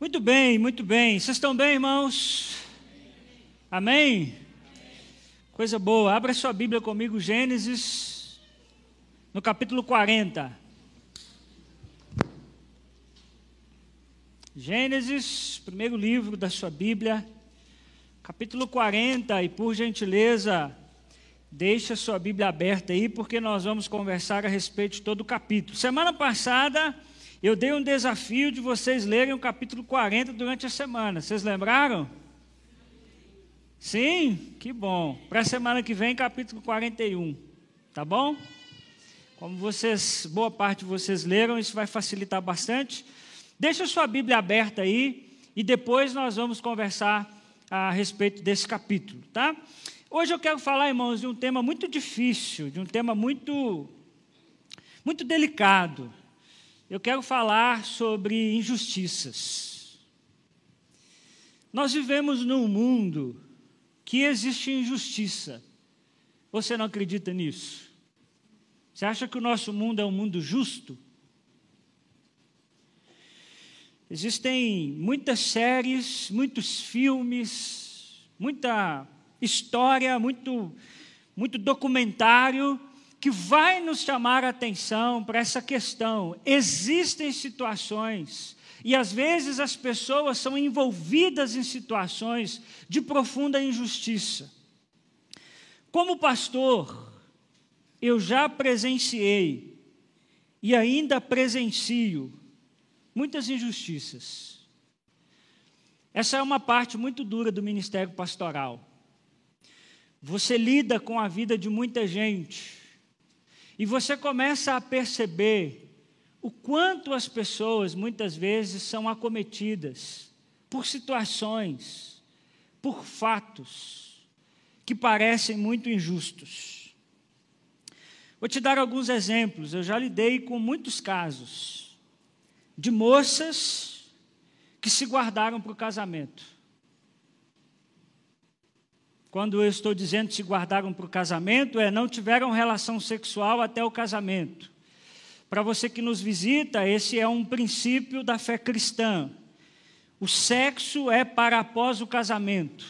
Muito bem, muito bem. Vocês estão bem, irmãos? Amém? Coisa boa. Abra sua Bíblia comigo, Gênesis, no capítulo 40. Gênesis, primeiro livro da sua Bíblia, capítulo 40, e por gentileza, deixa sua Bíblia aberta aí, porque nós vamos conversar a respeito de todo o capítulo. Semana passada, eu dei um desafio de vocês lerem o capítulo 40 durante a semana. Vocês lembraram? Sim? Que bom. Para a semana que vem, capítulo 41. Tá bom? Como vocês, boa parte de vocês leram, isso vai facilitar bastante. Deixa sua Bíblia aberta aí e depois nós vamos conversar a respeito desse capítulo, tá? Hoje eu quero falar, irmãos, de um tema muito difícil, de um tema muito muito delicado eu quero falar sobre injustiças. Nós vivemos num mundo que existe injustiça. Você não acredita nisso? Você acha que o nosso mundo é um mundo justo? Existem muitas séries, muitos filmes, muita história, muito, muito documentário que vai nos chamar a atenção para essa questão. Existem situações, e às vezes as pessoas são envolvidas em situações de profunda injustiça. Como pastor, eu já presenciei e ainda presencio muitas injustiças. Essa é uma parte muito dura do ministério pastoral. Você lida com a vida de muita gente, e você começa a perceber o quanto as pessoas muitas vezes são acometidas por situações, por fatos que parecem muito injustos. Vou te dar alguns exemplos. Eu já lidei com muitos casos de moças que se guardaram para o casamento. Quando eu estou dizendo se guardaram para o casamento, é não tiveram relação sexual até o casamento. Para você que nos visita, esse é um princípio da fé cristã. O sexo é para após o casamento.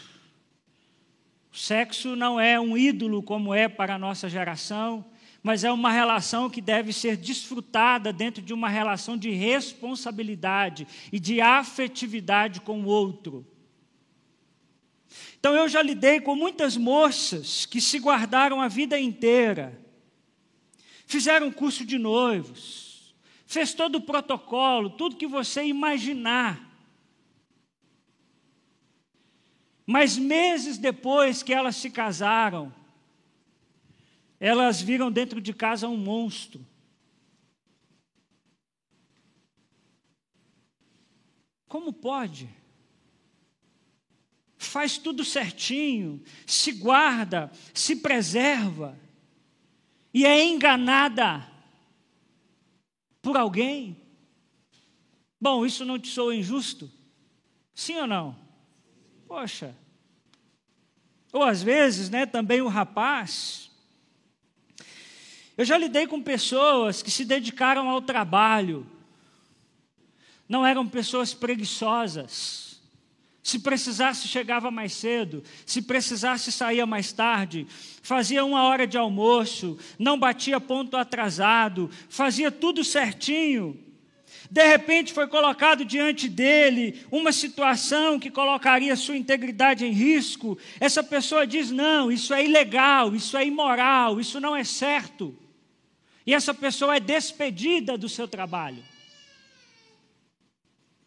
O sexo não é um ídolo como é para a nossa geração, mas é uma relação que deve ser desfrutada dentro de uma relação de responsabilidade e de afetividade com o outro. Então eu já lidei com muitas moças que se guardaram a vida inteira, fizeram curso de noivos, fez todo o protocolo, tudo que você imaginar. Mas meses depois que elas se casaram, elas viram dentro de casa um monstro. Como pode? Faz tudo certinho, se guarda, se preserva, e é enganada por alguém. Bom, isso não te soa injusto? Sim ou não? Poxa. Ou às vezes, né, também o rapaz. Eu já lidei com pessoas que se dedicaram ao trabalho, não eram pessoas preguiçosas se precisasse, chegava mais cedo. Se precisasse, saía mais tarde. Fazia uma hora de almoço. Não batia ponto atrasado. Fazia tudo certinho. De repente foi colocado diante dele uma situação que colocaria sua integridade em risco. Essa pessoa diz: não, isso é ilegal, isso é imoral, isso não é certo. E essa pessoa é despedida do seu trabalho.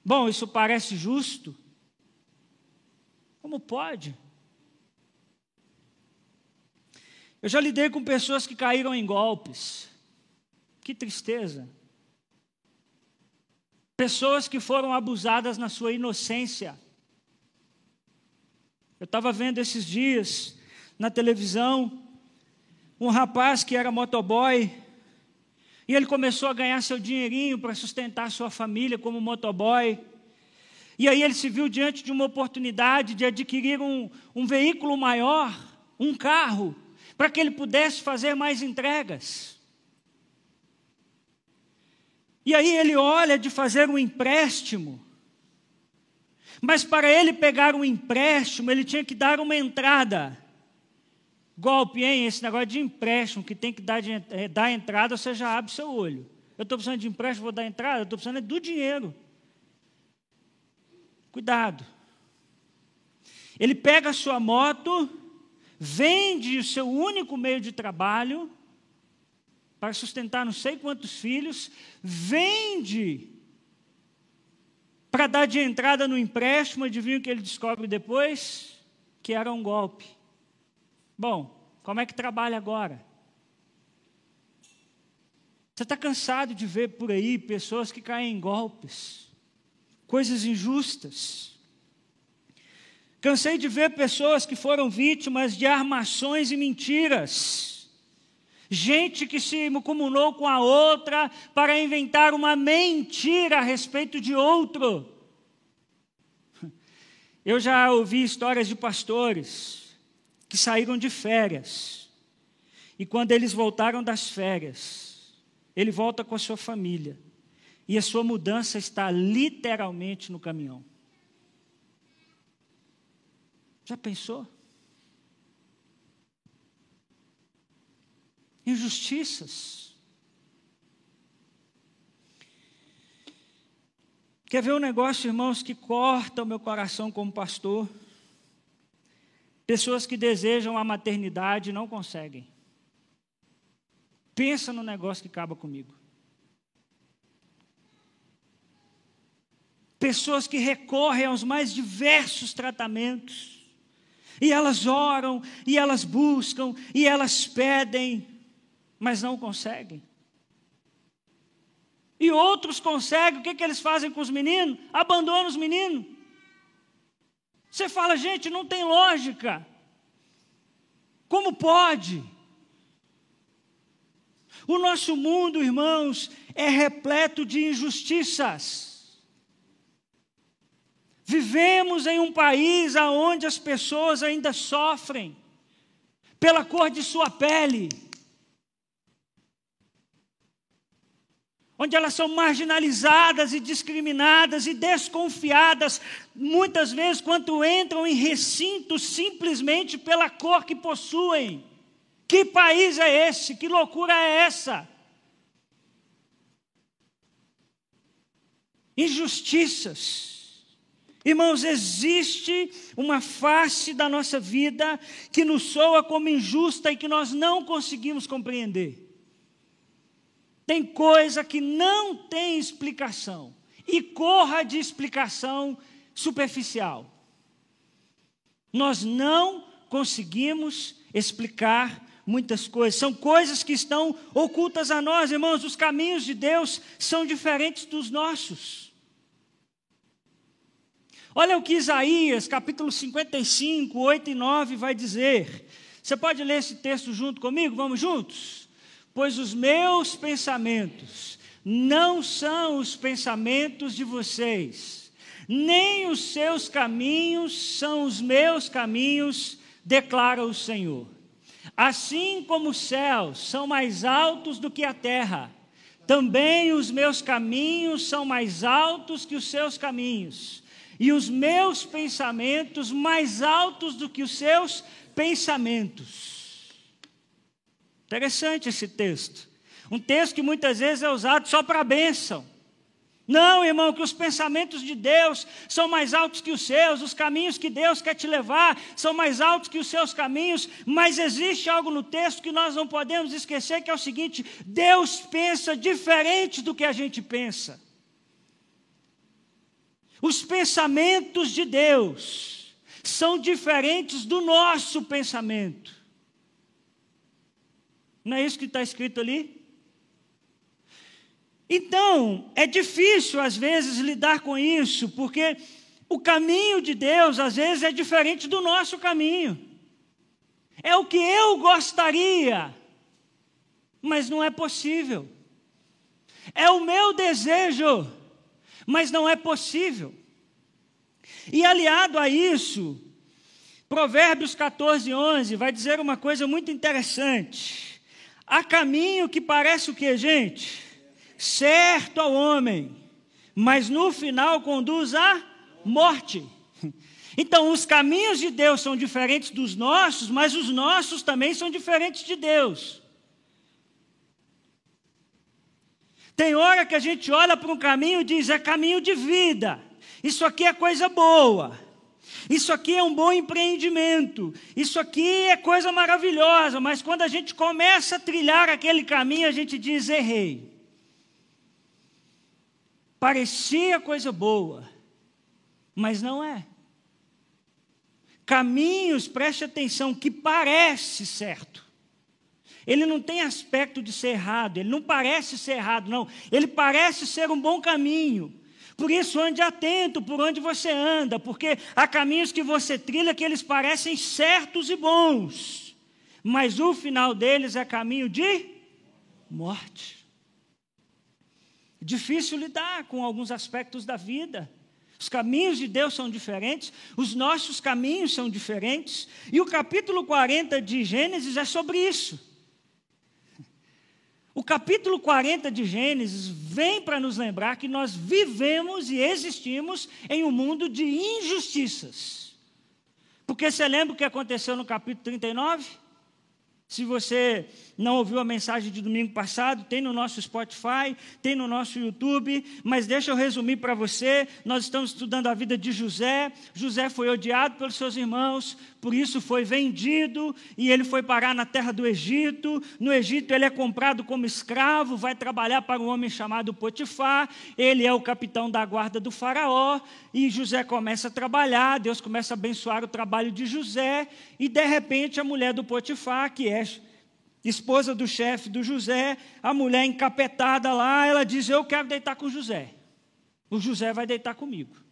Bom, isso parece justo. Como pode? Eu já lidei com pessoas que caíram em golpes. Que tristeza. Pessoas que foram abusadas na sua inocência. Eu estava vendo esses dias na televisão um rapaz que era motoboy e ele começou a ganhar seu dinheirinho para sustentar sua família como motoboy. E aí ele se viu diante de uma oportunidade de adquirir um, um veículo maior, um carro, para que ele pudesse fazer mais entregas. E aí ele olha de fazer um empréstimo Mas para ele pegar um empréstimo, ele tinha que dar uma entrada. Golpe, hein? Esse negócio de empréstimo que tem que dar, de, é, dar entrada, você já abre seu olho. Eu estou precisando de empréstimo, vou dar entrada, eu estou precisando é do dinheiro. Cuidado. Ele pega a sua moto, vende o seu único meio de trabalho, para sustentar não sei quantos filhos, vende para dar de entrada no empréstimo, adivinha o que ele descobre depois? Que era um golpe. Bom, como é que trabalha agora? Você está cansado de ver por aí pessoas que caem em golpes, coisas injustas. Cansei de ver pessoas que foram vítimas de armações e mentiras Gente que se comunou com a outra para inventar uma mentira a respeito de outro. Eu já ouvi histórias de pastores que saíram de férias. E quando eles voltaram das férias, ele volta com a sua família. E a sua mudança está literalmente no caminhão. Já pensou? injustiças. Quer ver um negócio, irmãos, que corta o meu coração como pastor? Pessoas que desejam a maternidade e não conseguem. Pensa no negócio que acaba comigo. Pessoas que recorrem aos mais diversos tratamentos. E elas oram, e elas buscam, e elas pedem mas não conseguem. E outros conseguem, o que, que eles fazem com os meninos? Abandonam os meninos. Você fala, gente, não tem lógica. Como pode? O nosso mundo, irmãos, é repleto de injustiças. Vivemos em um país onde as pessoas ainda sofrem pela cor de sua pele onde elas são marginalizadas e discriminadas e desconfiadas, muitas vezes, quando entram em recintos simplesmente pela cor que possuem. Que país é esse? Que loucura é essa? Injustiças. Irmãos, existe uma face da nossa vida que nos soa como injusta e que nós não conseguimos compreender. Tem coisa que não tem explicação e corra de explicação superficial. Nós não conseguimos explicar muitas coisas. São coisas que estão ocultas a nós, irmãos. Os caminhos de Deus são diferentes dos nossos. Olha o que Isaías, capítulo 55, 8 e 9 vai dizer. Você pode ler esse texto junto comigo? Vamos juntos? pois os meus pensamentos não são os pensamentos de vocês, nem os seus caminhos são os meus caminhos, declara o Senhor. Assim como os céus são mais altos do que a terra, também os meus caminhos são mais altos que os seus caminhos, e os meus pensamentos mais altos do que os seus pensamentos. Interessante esse texto. Um texto que muitas vezes é usado só para bênção. Não, irmão, que os pensamentos de Deus são mais altos que os seus, os caminhos que Deus quer te levar são mais altos que os seus caminhos, mas existe algo no texto que nós não podemos esquecer, que é o seguinte: Deus pensa diferente do que a gente pensa. Os pensamentos de Deus são diferentes do nosso pensamento. Não é isso que está escrito ali? Então, é difícil às vezes lidar com isso, porque o caminho de Deus às vezes é diferente do nosso caminho. É o que eu gostaria, mas não é possível. É o meu desejo, mas não é possível. E aliado a isso, Provérbios 14, 11 vai dizer uma coisa muito interessante. Há caminho que parece o que, gente? Certo ao homem, mas no final conduz à morte. Então, os caminhos de Deus são diferentes dos nossos, mas os nossos também são diferentes de Deus. Tem hora que a gente olha para um caminho e diz: é caminho de vida, isso aqui é coisa boa, isso aqui é um bom empreendimento, isso aqui é coisa maravilhosa, mas quando a gente começa a trilhar aquele caminho, a gente diz: errei. Parecia coisa boa, mas não é. Caminhos, preste atenção, que parece certo. Ele não tem aspecto de ser errado, ele não parece ser errado, não. Ele parece ser um bom caminho. Por isso, ande atento por onde você anda, porque há caminhos que você trilha que eles parecem certos e bons, mas o final deles é caminho de morte. Difícil lidar com alguns aspectos da vida. Os caminhos de Deus são diferentes, os nossos caminhos são diferentes, e o capítulo 40 de Gênesis é sobre isso. O capítulo 40 de Gênesis vem para nos lembrar que nós vivemos e existimos em um mundo de injustiças. Porque você lembra o que aconteceu no capítulo 39? Se você não ouviu a mensagem de domingo passado, tem no nosso Spotify, tem no nosso YouTube, mas deixa eu resumir para você. Nós estamos estudando a vida de José. José foi odiado pelos seus irmãos, por isso foi vendido e ele foi parar na terra do Egito. No Egito ele é comprado como escravo, vai trabalhar para um homem chamado Potifar. Ele é o capitão da guarda do faraó e José começa a trabalhar, Deus começa a abençoar o trabalho de José e de repente a mulher do Potifar, que é esposa do chefe do José, a mulher encapetada lá, ela diz: "Eu quero deitar com José". O José vai deitar comigo.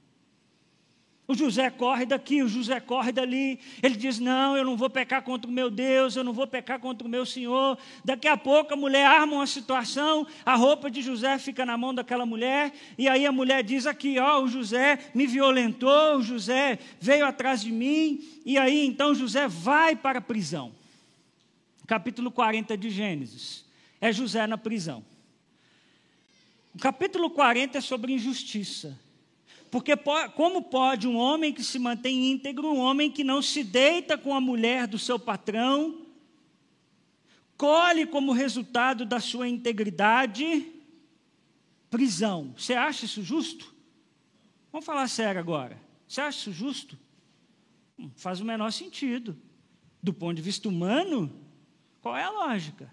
O José corre daqui, o José corre dali. Ele diz: Não, eu não vou pecar contra o meu Deus, eu não vou pecar contra o meu Senhor. Daqui a pouco a mulher arma uma situação, a roupa de José fica na mão daquela mulher, e aí a mulher diz aqui: Ó, o José me violentou, o José veio atrás de mim, e aí então José vai para a prisão. Capítulo 40 de Gênesis. É José na prisão. O capítulo 40 é sobre injustiça. Porque como pode um homem que se mantém íntegro, um homem que não se deita com a mulher do seu patrão, colhe como resultado da sua integridade prisão. Você acha isso justo? Vamos falar sério agora. Você acha isso justo? Hum, faz o menor sentido. Do ponto de vista humano, qual é a lógica?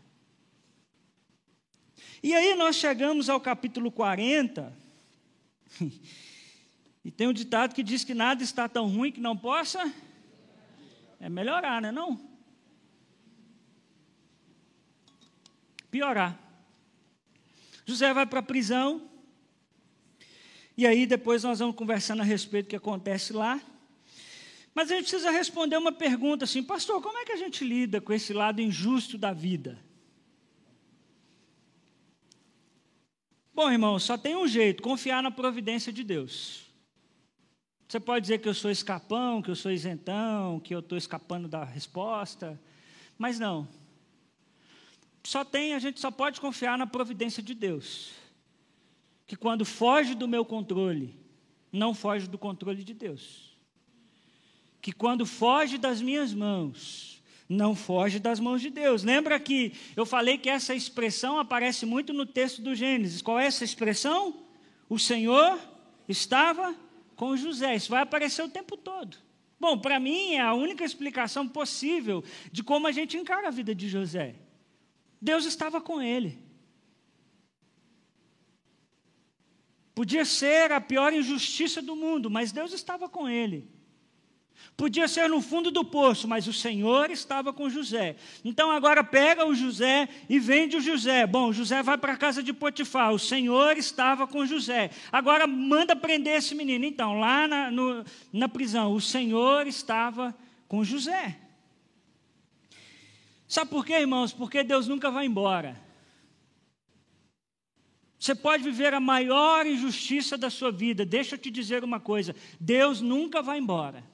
E aí nós chegamos ao capítulo 40. E tem um ditado que diz que nada está tão ruim que não possa é melhorar, né, não? Piorar. José vai para a prisão. E aí depois nós vamos conversando a respeito do que acontece lá. Mas a gente precisa responder uma pergunta assim, pastor, como é que a gente lida com esse lado injusto da vida? Bom, irmão, só tem um jeito: confiar na providência de Deus. Você pode dizer que eu sou escapão, que eu sou isentão, que eu estou escapando da resposta, mas não. Só tem, a gente só pode confiar na providência de Deus. Que quando foge do meu controle, não foge do controle de Deus. Que quando foge das minhas mãos, não foge das mãos de Deus. Lembra que eu falei que essa expressão aparece muito no texto do Gênesis. Qual é essa expressão? O Senhor estava com José. Isso vai aparecer o tempo todo. Bom, para mim é a única explicação possível de como a gente encara a vida de José. Deus estava com ele. Podia ser a pior injustiça do mundo, mas Deus estava com ele. Podia ser no fundo do poço, mas o Senhor estava com José. Então agora pega o José e vende o José. Bom, José vai para a casa de Potifar. O Senhor estava com José. Agora manda prender esse menino. Então, lá na, no, na prisão, o Senhor estava com José. Sabe por quê, irmãos? Porque Deus nunca vai embora. Você pode viver a maior injustiça da sua vida. Deixa eu te dizer uma coisa: Deus nunca vai embora.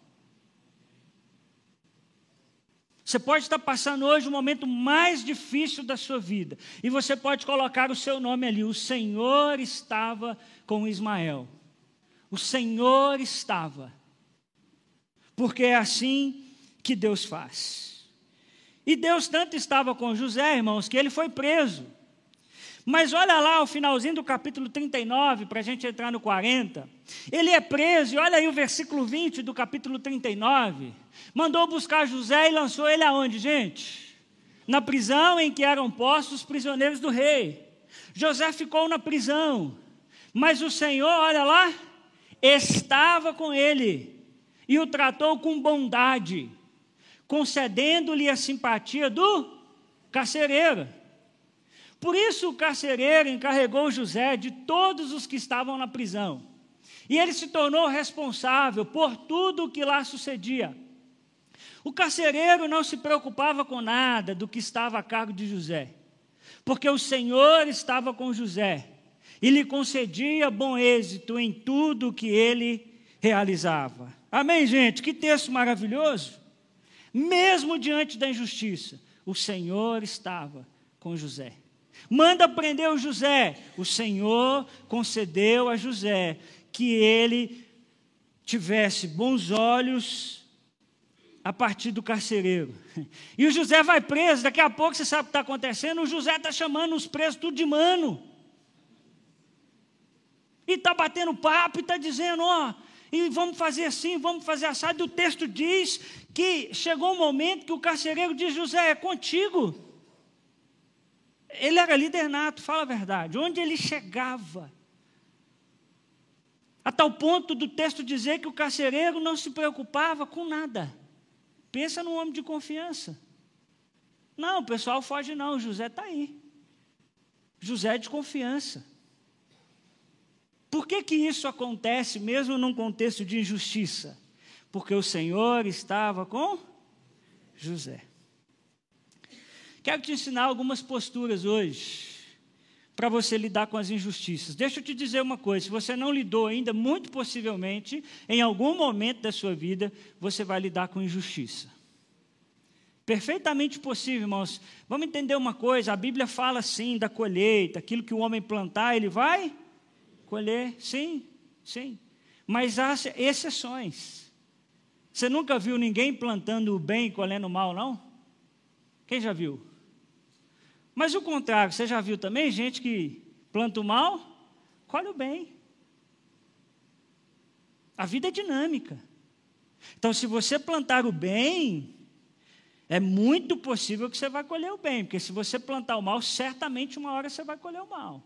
Você pode estar passando hoje o momento mais difícil da sua vida. E você pode colocar o seu nome ali. O Senhor estava com Ismael. O Senhor estava. Porque é assim que Deus faz. E Deus tanto estava com José, irmãos, que ele foi preso. Mas olha lá o finalzinho do capítulo 39, para a gente entrar no 40. Ele é preso, e olha aí o versículo 20 do capítulo 39. Mandou buscar José e lançou ele aonde, gente? Na prisão em que eram postos os prisioneiros do rei. José ficou na prisão, mas o Senhor, olha lá, estava com ele e o tratou com bondade, concedendo-lhe a simpatia do carcereiro. Por isso o carcereiro encarregou José de todos os que estavam na prisão. E ele se tornou responsável por tudo o que lá sucedia. O carcereiro não se preocupava com nada do que estava a cargo de José, porque o Senhor estava com José e lhe concedia bom êxito em tudo o que ele realizava. Amém, gente? Que texto maravilhoso! Mesmo diante da injustiça, o Senhor estava com José. Manda prender o José. O Senhor concedeu a José que ele tivesse bons olhos a partir do carcereiro. E o José vai preso, daqui a pouco você sabe o que está acontecendo, o José está chamando os presos tudo de mano. E está batendo papo e está dizendo, ó, e vamos fazer assim, vamos fazer assado. E o texto diz que chegou um momento que o carcereiro diz, José, é contigo. Ele era líder nato, fala a verdade. Onde ele chegava. A tal ponto do texto dizer que o carcereiro não se preocupava com nada. Pensa num homem de confiança. Não, o pessoal foge não, José está aí. José é de confiança. Por que, que isso acontece mesmo num contexto de injustiça? Porque o Senhor estava com José. Quero te ensinar algumas posturas hoje para você lidar com as injustiças. Deixa eu te dizer uma coisa: se você não lidou ainda, muito possivelmente, em algum momento da sua vida, você vai lidar com injustiça. Perfeitamente possível, irmãos. Vamos entender uma coisa: a Bíblia fala sim da colheita, aquilo que o homem plantar, ele vai colher, sim, sim. Mas há exceções. Você nunca viu ninguém plantando o bem e colhendo o mal, não? Quem já viu? Mas o contrário, você já viu também gente que planta o mal, colhe o bem. A vida é dinâmica. Então, se você plantar o bem, é muito possível que você vai colher o bem, porque se você plantar o mal, certamente uma hora você vai colher o mal.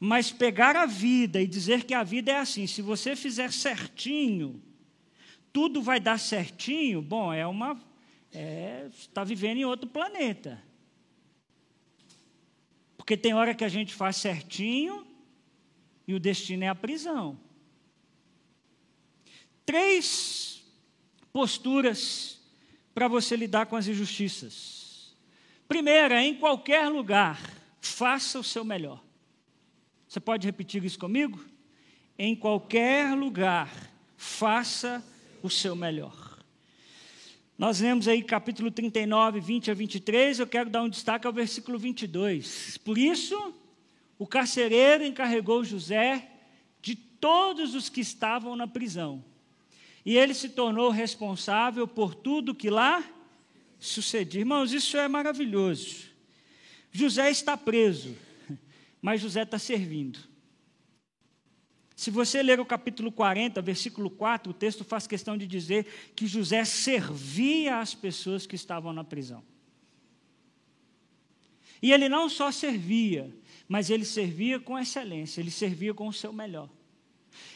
Mas pegar a vida e dizer que a vida é assim, se você fizer certinho, tudo vai dar certinho, bom, é uma. É, está vivendo em outro planeta. Porque tem hora que a gente faz certinho e o destino é a prisão. Três posturas para você lidar com as injustiças. Primeira, em qualquer lugar, faça o seu melhor. Você pode repetir isso comigo? Em qualquer lugar, faça o seu melhor. Nós lemos aí capítulo 39, 20 a 23, eu quero dar um destaque ao versículo 22. Por isso, o carcereiro encarregou José de todos os que estavam na prisão. E ele se tornou responsável por tudo que lá sucedia. Irmãos, isso é maravilhoso. José está preso, mas José está servindo. Se você ler o capítulo 40, versículo 4, o texto faz questão de dizer que José servia as pessoas que estavam na prisão. E ele não só servia, mas ele servia com excelência, ele servia com o seu melhor.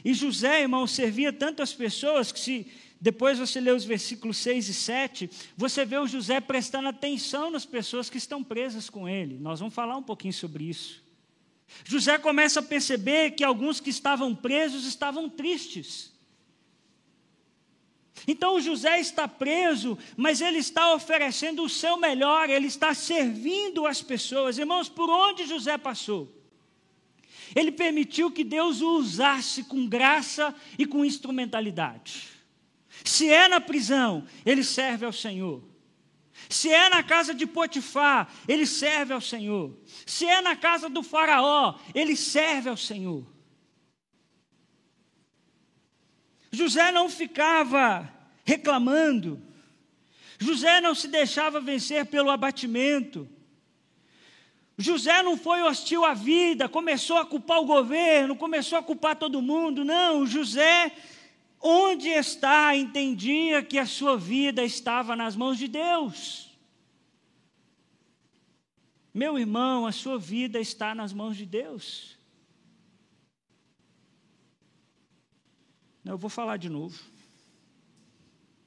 E José, irmão, servia tantas pessoas que se depois você lê os versículos 6 e 7, você vê o José prestando atenção nas pessoas que estão presas com ele. Nós vamos falar um pouquinho sobre isso. José começa a perceber que alguns que estavam presos estavam tristes. Então José está preso, mas ele está oferecendo o seu melhor, ele está servindo as pessoas. Irmãos, por onde José passou? Ele permitiu que Deus o usasse com graça e com instrumentalidade. Se é na prisão, ele serve ao Senhor. Se é na casa de Potifar, ele serve ao Senhor. Se é na casa do Faraó, ele serve ao Senhor. José não ficava reclamando. José não se deixava vencer pelo abatimento. José não foi hostil à vida, começou a culpar o governo, começou a culpar todo mundo. Não, José, onde está, entendia que a sua vida estava nas mãos de Deus. Meu irmão, a sua vida está nas mãos de Deus. Não, eu vou falar de novo.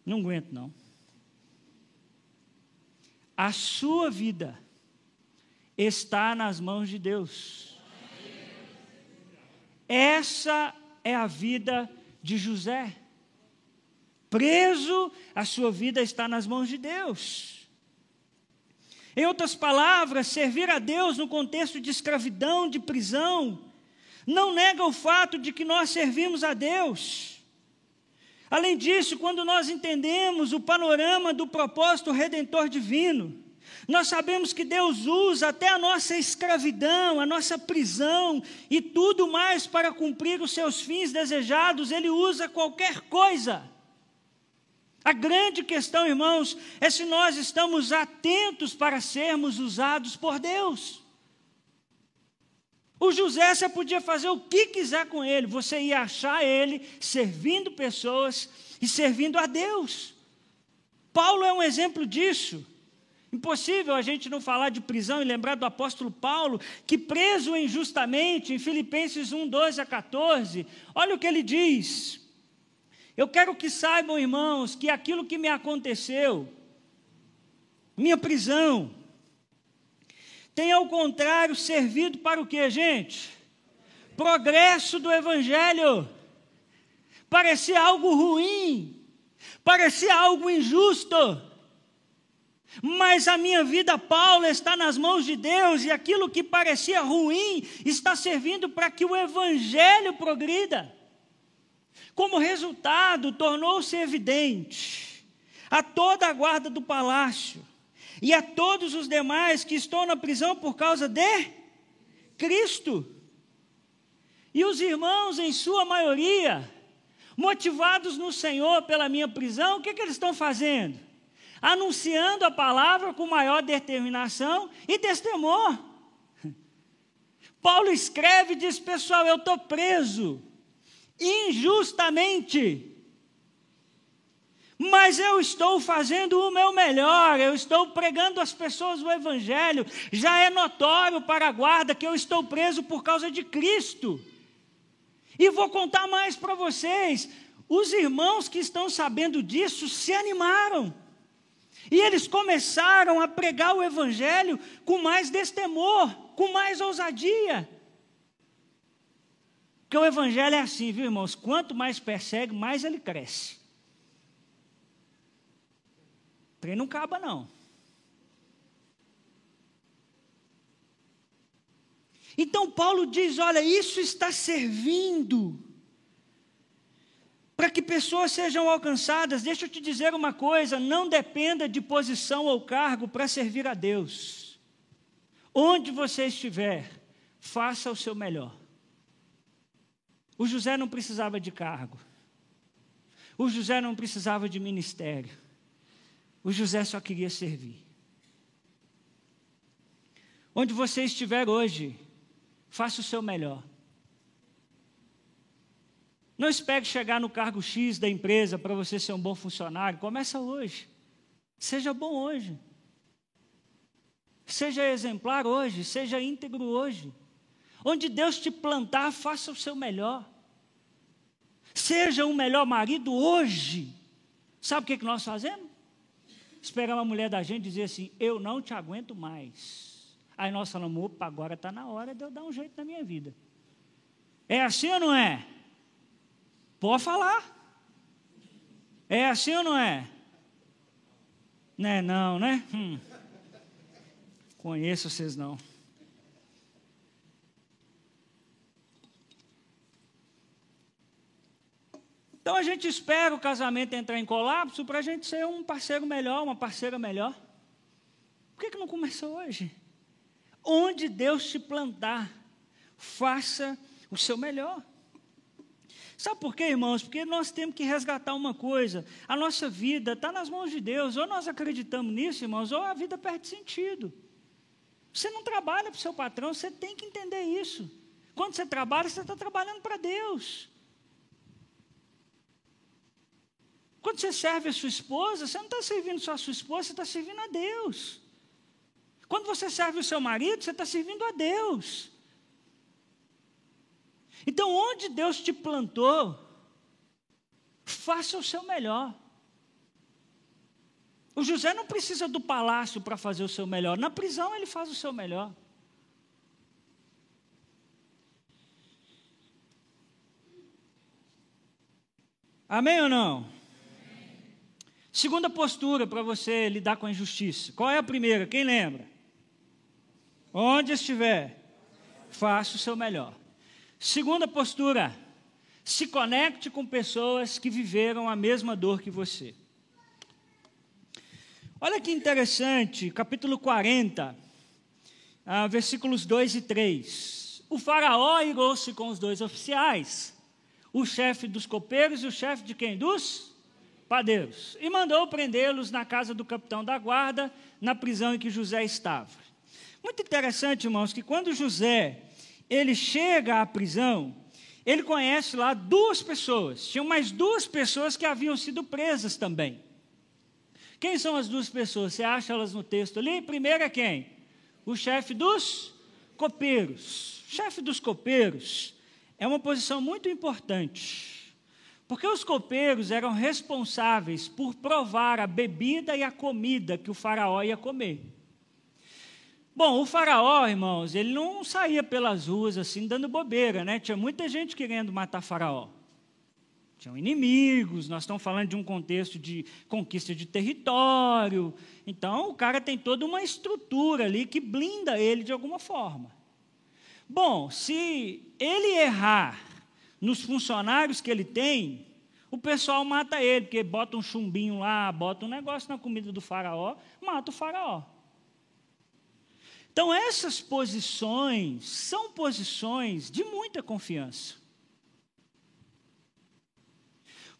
Não aguento, não. A sua vida está nas mãos de Deus. Essa é a vida de José. Preso, a sua vida está nas mãos de Deus. Em outras palavras, servir a Deus no contexto de escravidão, de prisão, não nega o fato de que nós servimos a Deus. Além disso, quando nós entendemos o panorama do propósito redentor divino, nós sabemos que Deus usa até a nossa escravidão, a nossa prisão e tudo mais para cumprir os seus fins desejados, Ele usa qualquer coisa. A grande questão, irmãos, é se nós estamos atentos para sermos usados por Deus. O José você podia fazer o que quiser com ele, você ia achar ele servindo pessoas e servindo a Deus. Paulo é um exemplo disso. Impossível a gente não falar de prisão e lembrar do apóstolo Paulo, que preso injustamente, em Filipenses 1, 12 a 14, olha o que ele diz. Eu quero que saibam, irmãos, que aquilo que me aconteceu, minha prisão, tem ao contrário servido para o que, gente? Progresso do Evangelho. Parecia algo ruim, parecia algo injusto. Mas a minha vida, Paulo, está nas mãos de Deus e aquilo que parecia ruim está servindo para que o Evangelho progrida. Como resultado, tornou-se evidente a toda a guarda do palácio e a todos os demais que estão na prisão por causa de Cristo. E os irmãos, em sua maioria, motivados no Senhor pela minha prisão, o que, que eles estão fazendo? Anunciando a palavra com maior determinação e testemor. Paulo escreve e diz: Pessoal, eu estou preso injustamente. Mas eu estou fazendo o meu melhor, eu estou pregando às pessoas o Evangelho. Já é notório para a guarda que eu estou preso por causa de Cristo. E vou contar mais para vocês: os irmãos que estão sabendo disso se animaram. E eles começaram a pregar o Evangelho com mais destemor, com mais ousadia. Porque o Evangelho é assim, viu irmãos? Quanto mais persegue, mais ele cresce. O trem não acaba, não. Então Paulo diz: olha, isso está servindo que pessoas sejam alcançadas, deixa eu te dizer uma coisa: não dependa de posição ou cargo para servir a Deus. Onde você estiver, faça o seu melhor. O José não precisava de cargo. O José não precisava de ministério. O José só queria servir. Onde você estiver hoje, faça o seu melhor. Não espere chegar no cargo X da empresa para você ser um bom funcionário. Começa hoje. Seja bom hoje. Seja exemplar hoje, seja íntegro hoje. Onde Deus te plantar, faça o seu melhor. Seja um melhor marido hoje. Sabe o que, que nós fazemos? Esperar uma mulher da gente dizer assim: Eu não te aguento mais. Aí nós falamos: opa, agora está na hora de eu dar um jeito na minha vida. É assim ou não é? Pode falar. É assim ou não é? Não é não, né? Hum. Conheço vocês não. Então a gente espera o casamento entrar em colapso para a gente ser um parceiro melhor, uma parceira melhor. Por que, que não começou hoje? Onde Deus te plantar, faça o seu melhor. Sabe por quê, irmãos? Porque nós temos que resgatar uma coisa: a nossa vida está nas mãos de Deus. Ou nós acreditamos nisso, irmãos, ou a vida perde sentido. Você não trabalha para o seu patrão, você tem que entender isso. Quando você trabalha, você está trabalhando para Deus. Quando você serve a sua esposa, você não está servindo só a sua esposa, você está servindo a Deus. Quando você serve o seu marido, você está servindo a Deus. Então, onde Deus te plantou, faça o seu melhor. O José não precisa do palácio para fazer o seu melhor, na prisão ele faz o seu melhor. Amém ou não? Segunda postura para você lidar com a injustiça. Qual é a primeira? Quem lembra? Onde estiver, faça o seu melhor. Segunda postura, se conecte com pessoas que viveram a mesma dor que você. Olha que interessante, capítulo 40, ah, versículos 2 e 3. O faraó irou-se com os dois oficiais, o chefe dos copeiros e o chefe de quem? Dos padeiros. E mandou prendê-los na casa do capitão da guarda, na prisão em que José estava. Muito interessante, irmãos, que quando José ele chega à prisão, ele conhece lá duas pessoas. Tinham mais duas pessoas que haviam sido presas também. Quem são as duas pessoas? Você acha elas no texto ali? Primeiro é quem? O chefe dos copeiros. Chefe dos copeiros é uma posição muito importante. Porque os copeiros eram responsáveis por provar a bebida e a comida que o faraó ia comer. Bom, o faraó, irmãos, ele não saía pelas ruas assim dando bobeira, né? Tinha muita gente querendo matar faraó. Tinham inimigos, nós estamos falando de um contexto de conquista de território. Então, o cara tem toda uma estrutura ali que blinda ele de alguma forma. Bom, se ele errar nos funcionários que ele tem, o pessoal mata ele, porque bota um chumbinho lá, bota um negócio na comida do faraó, mata o faraó. Então, essas posições são posições de muita confiança.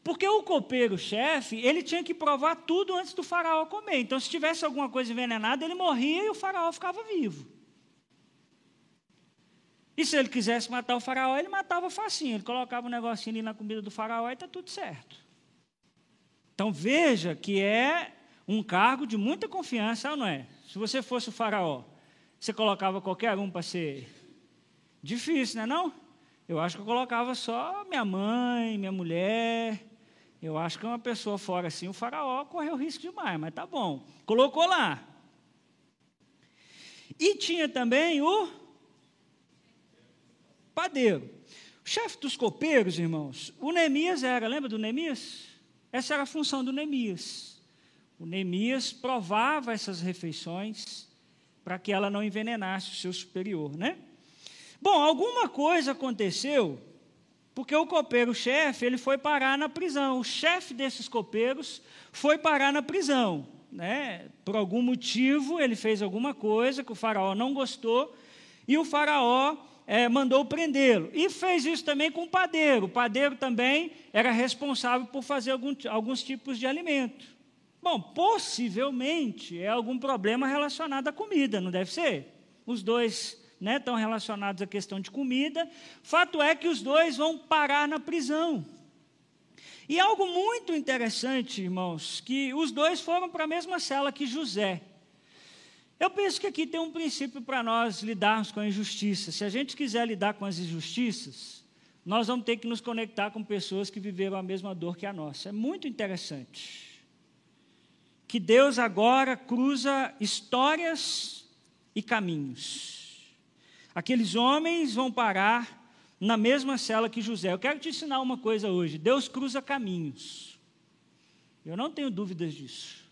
Porque o copeiro-chefe, ele tinha que provar tudo antes do faraó comer. Então, se tivesse alguma coisa envenenada, ele morria e o faraó ficava vivo. E se ele quisesse matar o faraó, ele matava facinho. Ele colocava um negocinho ali na comida do faraó e está tudo certo. Então, veja que é um cargo de muita confiança, não é? Se você fosse o faraó, você colocava qualquer um para ser difícil, não é não? Eu acho que eu colocava só minha mãe, minha mulher. Eu acho que uma pessoa fora assim, o faraó correu risco demais, mas tá bom. Colocou lá. E tinha também o padeiro. O chefe dos copeiros, irmãos, o Neemias era, lembra do Neemias? Essa era a função do Neemias. O Neemias provava essas refeições para que ela não envenenasse o seu superior, né? Bom, alguma coisa aconteceu, porque o copeiro-chefe, ele foi parar na prisão. O chefe desses copeiros foi parar na prisão, né? Por algum motivo, ele fez alguma coisa que o faraó não gostou, e o faraó é, mandou prendê-lo. E fez isso também com o padeiro. O padeiro também era responsável por fazer algum, alguns tipos de alimento. Bom, possivelmente é algum problema relacionado à comida, não deve ser? Os dois né, estão relacionados à questão de comida. Fato é que os dois vão parar na prisão. E algo muito interessante, irmãos, que os dois foram para a mesma cela que José. Eu penso que aqui tem um princípio para nós lidarmos com a injustiça. Se a gente quiser lidar com as injustiças, nós vamos ter que nos conectar com pessoas que viveram a mesma dor que a nossa. É muito interessante que Deus agora cruza histórias e caminhos. Aqueles homens vão parar na mesma cela que José. Eu quero te ensinar uma coisa hoje: Deus cruza caminhos. Eu não tenho dúvidas disso.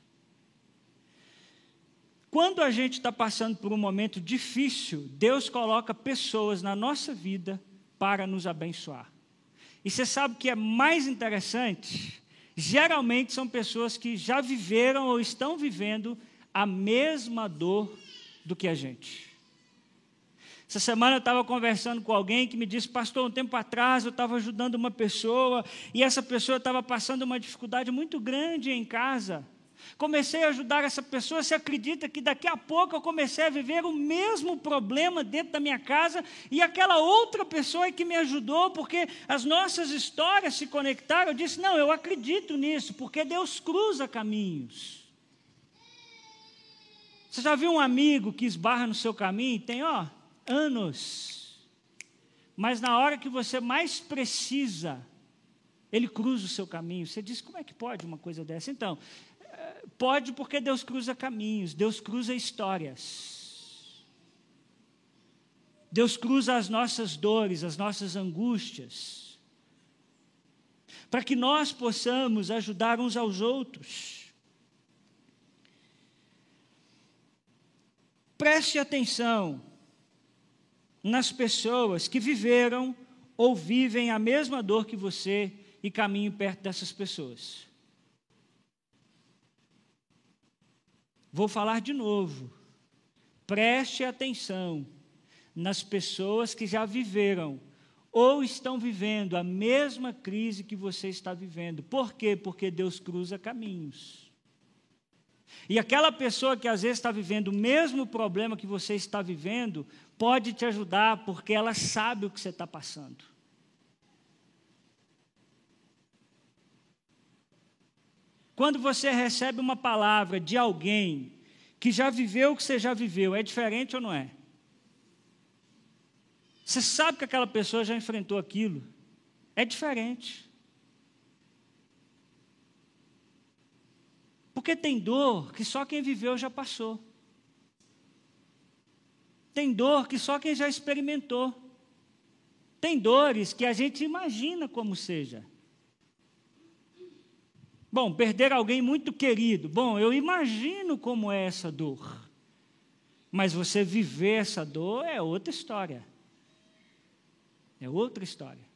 Quando a gente está passando por um momento difícil, Deus coloca pessoas na nossa vida para nos abençoar. E você sabe o que é mais interessante? Geralmente são pessoas que já viveram ou estão vivendo a mesma dor do que a gente. Essa semana eu estava conversando com alguém que me disse, pastor, um tempo atrás eu estava ajudando uma pessoa e essa pessoa estava passando uma dificuldade muito grande em casa. Comecei a ajudar essa pessoa. Você acredita que daqui a pouco eu comecei a viver o mesmo problema dentro da minha casa e aquela outra pessoa que me ajudou, porque as nossas histórias se conectaram. Eu disse: Não, eu acredito nisso, porque Deus cruza caminhos. Você já viu um amigo que esbarra no seu caminho? Tem, ó, anos. Mas na hora que você mais precisa, ele cruza o seu caminho. Você diz: Como é que pode uma coisa dessa? Então, Pode porque Deus cruza caminhos, Deus cruza histórias. Deus cruza as nossas dores, as nossas angústias, para que nós possamos ajudar uns aos outros. Preste atenção nas pessoas que viveram ou vivem a mesma dor que você e caminhem perto dessas pessoas. Vou falar de novo. Preste atenção nas pessoas que já viveram ou estão vivendo a mesma crise que você está vivendo. Por quê? Porque Deus cruza caminhos. E aquela pessoa que às vezes está vivendo o mesmo problema que você está vivendo, pode te ajudar porque ela sabe o que você está passando. Quando você recebe uma palavra de alguém que já viveu o que você já viveu, é diferente ou não é? Você sabe que aquela pessoa já enfrentou aquilo. É diferente. Porque tem dor que só quem viveu já passou. Tem dor que só quem já experimentou. Tem dores que a gente imagina como seja. Bom, perder alguém muito querido. Bom, eu imagino como é essa dor. Mas você viver essa dor é outra história. É outra história.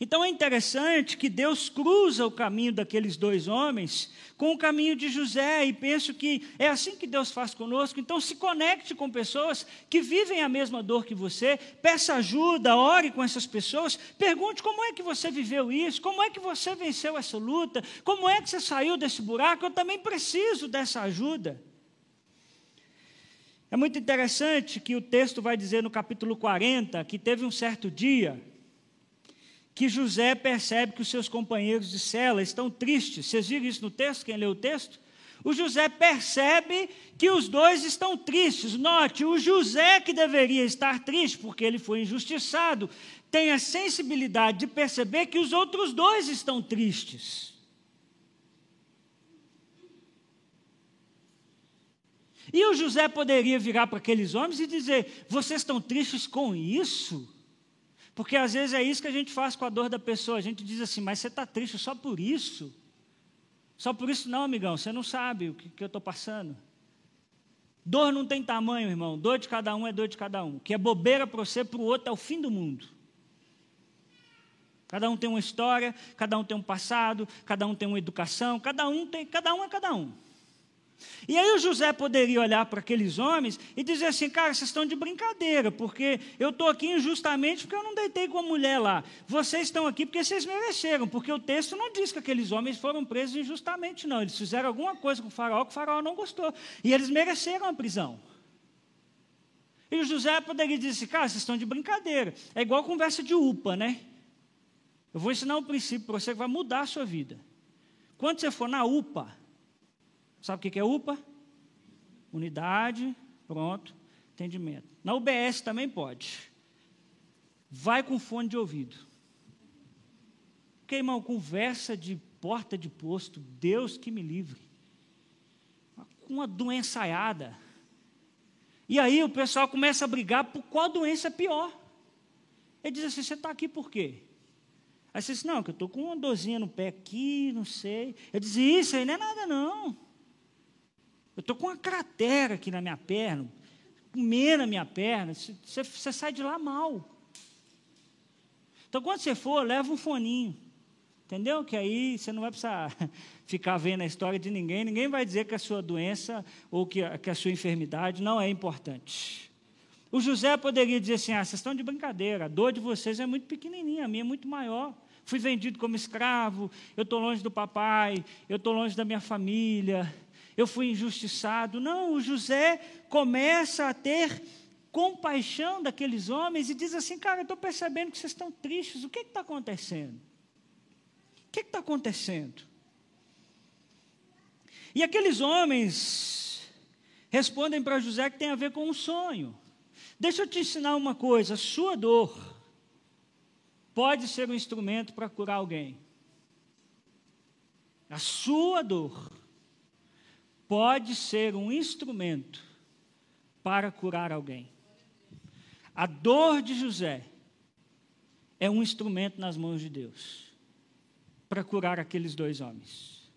Então é interessante que Deus cruza o caminho daqueles dois homens com o caminho de José, e penso que é assim que Deus faz conosco. Então se conecte com pessoas que vivem a mesma dor que você, peça ajuda, ore com essas pessoas, pergunte como é que você viveu isso, como é que você venceu essa luta, como é que você saiu desse buraco, eu também preciso dessa ajuda. É muito interessante que o texto vai dizer no capítulo 40 que teve um certo dia que José percebe que os seus companheiros de cela estão tristes. Vocês viram isso no texto? Quem leu o texto? O José percebe que os dois estão tristes. Note, o José que deveria estar triste porque ele foi injustiçado, tem a sensibilidade de perceber que os outros dois estão tristes. E o José poderia virar para aqueles homens e dizer: Vocês estão tristes com isso? Porque às vezes é isso que a gente faz com a dor da pessoa. A gente diz assim, mas você está triste só por isso? Só por isso não, amigão, você não sabe o que, que eu estou passando. Dor não tem tamanho, irmão. Dor de cada um é dor de cada um. Que é bobeira para você, para o outro é o fim do mundo. Cada um tem uma história, cada um tem um passado, cada um tem uma educação, cada um tem, cada um é cada um. E aí o José poderia olhar para aqueles homens e dizer assim, cara, vocês estão de brincadeira, porque eu estou aqui injustamente porque eu não deitei com a mulher lá. Vocês estão aqui porque vocês mereceram, porque o texto não diz que aqueles homens foram presos injustamente, não. Eles fizeram alguma coisa com o faraó que o faraó não gostou. E eles mereceram a prisão. E o José poderia dizer assim, cara, vocês estão de brincadeira. É igual conversa de UPA, né? Eu vou ensinar um princípio para você que vai mudar a sua vida. Quando você for na UPA, Sabe o que é UPA? Unidade, pronto, atendimento. Na UBS também pode. Vai com fone de ouvido. Porque, irmão, conversa de porta de posto, Deus que me livre. Uma doença aiada. E aí o pessoal começa a brigar por qual doença é pior. Ele diz assim: você está aqui por quê? Aí você diz: não, que eu estou com uma dorzinha no pé aqui, não sei. Ele diz: isso aí não é nada, não. Eu estou com uma cratera aqui na minha perna, comendo na minha perna. Você, você sai de lá mal. Então, quando você for, leva um foninho. Entendeu? Que aí você não vai precisar ficar vendo a história de ninguém. Ninguém vai dizer que a sua doença ou que a, que a sua enfermidade não é importante. O José poderia dizer assim: ah, vocês estão de brincadeira, a dor de vocês é muito pequenininha, a minha é muito maior. Fui vendido como escravo, eu estou longe do papai, eu estou longe da minha família, eu fui injustiçado. Não, o José começa a ter compaixão daqueles homens e diz assim: Cara, eu estou percebendo que vocês estão tristes, o que está acontecendo? O que está acontecendo? E aqueles homens respondem para José que tem a ver com um sonho. Deixa eu te ensinar uma coisa: sua dor pode ser um instrumento para curar alguém. A sua dor pode ser um instrumento para curar alguém. A dor de José é um instrumento nas mãos de Deus para curar aqueles dois homens.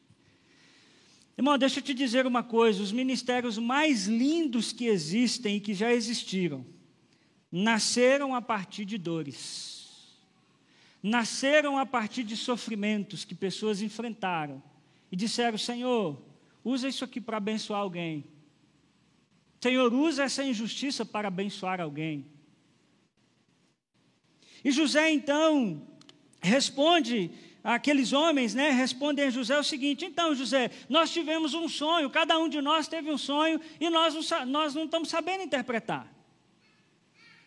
Irmão, deixa eu te dizer uma coisa: os ministérios mais lindos que existem e que já existiram nasceram a partir de dores nasceram a partir de sofrimentos que pessoas enfrentaram e disseram: Senhor, usa isso aqui para abençoar alguém. Senhor, usa essa injustiça para abençoar alguém. E José então responde aqueles homens, né, respondem a José o seguinte: então, José, nós tivemos um sonho, cada um de nós teve um sonho e nós não, nós não estamos sabendo interpretar.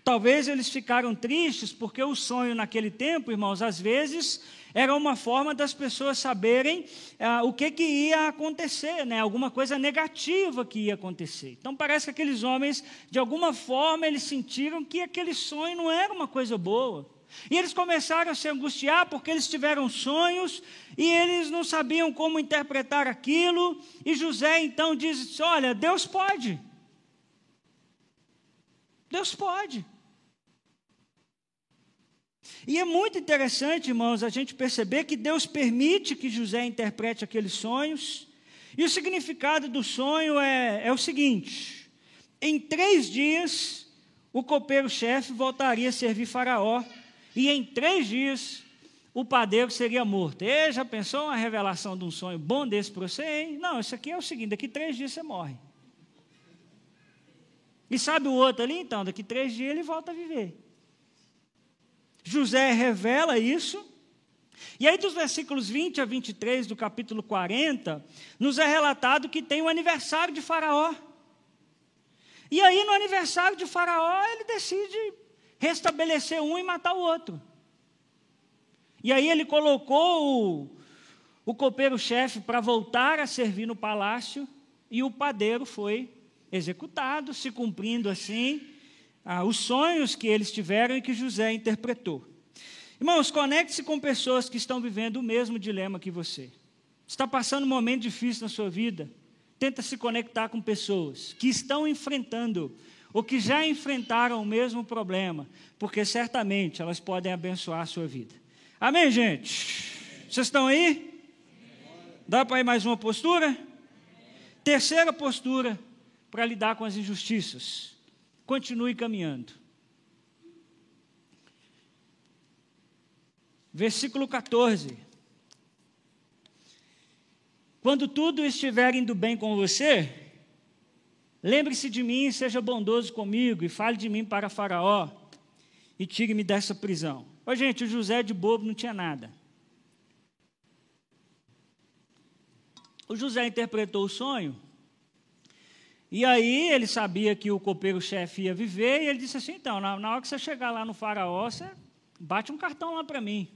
Talvez eles ficaram tristes porque o sonho naquele tempo, irmãos, às vezes era uma forma das pessoas saberem ah, o que, que ia acontecer, né? alguma coisa negativa que ia acontecer. Então parece que aqueles homens, de alguma forma, eles sentiram que aquele sonho não era uma coisa boa. E eles começaram a se angustiar porque eles tiveram sonhos e eles não sabiam como interpretar aquilo. E José então diz: Olha, Deus pode. Deus pode. E é muito interessante, irmãos, a gente perceber que Deus permite que José interprete aqueles sonhos. E o significado do sonho é, é o seguinte: em três dias, o copeiro-chefe voltaria a servir Faraó, e em três dias, o padeiro seria morto. E já pensou uma revelação de um sonho bom desse para você, hein? Não, isso aqui é o seguinte: daqui três dias você morre. E sabe o outro ali, então? Daqui três dias ele volta a viver. José revela isso. E aí, dos versículos 20 a 23 do capítulo 40, nos é relatado que tem o aniversário de Faraó. E aí, no aniversário de Faraó, ele decide restabelecer um e matar o outro. E aí, ele colocou o, o copeiro-chefe para voltar a servir no palácio, e o padeiro foi executado, se cumprindo assim ah, os sonhos que eles tiveram e que José interpretou. Irmãos, conecte-se com pessoas que estão vivendo o mesmo dilema que você. Está passando um momento difícil na sua vida? Tenta se conectar com pessoas que estão enfrentando ou que já enfrentaram o mesmo problema, porque certamente elas podem abençoar a sua vida. Amém, gente? Vocês estão aí? Dá para ir mais uma postura? Terceira postura para lidar com as injustiças continue caminhando. Versículo 14. Quando tudo estiver indo bem com você, lembre-se de mim seja bondoso comigo, e fale de mim para Faraó, e tire-me dessa prisão. Ô, gente, o José de bobo não tinha nada. O José interpretou o sonho e aí ele sabia que o copeiro-chefe ia viver, e ele disse assim: então, na, na hora que você chegar lá no faraó, você bate um cartão lá para mim.